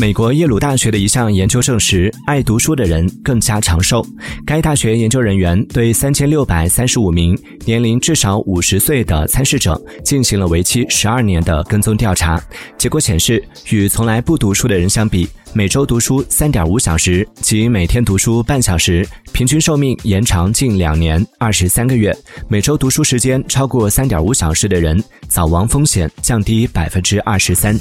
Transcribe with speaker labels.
Speaker 1: 美国耶鲁大学的一项研究证实爱读书的人更加长寿。该大学研究人员对三千六百三十五名年龄至少五十岁的参试者进行了为期十二年的跟踪调查。结果显示与从来不读书的人相比每周读书三点五小时即每天读书半小时平均寿命延长近两年二十三个月。每周读书时间超过三点五小时的人早亡风险降低百分之二十三。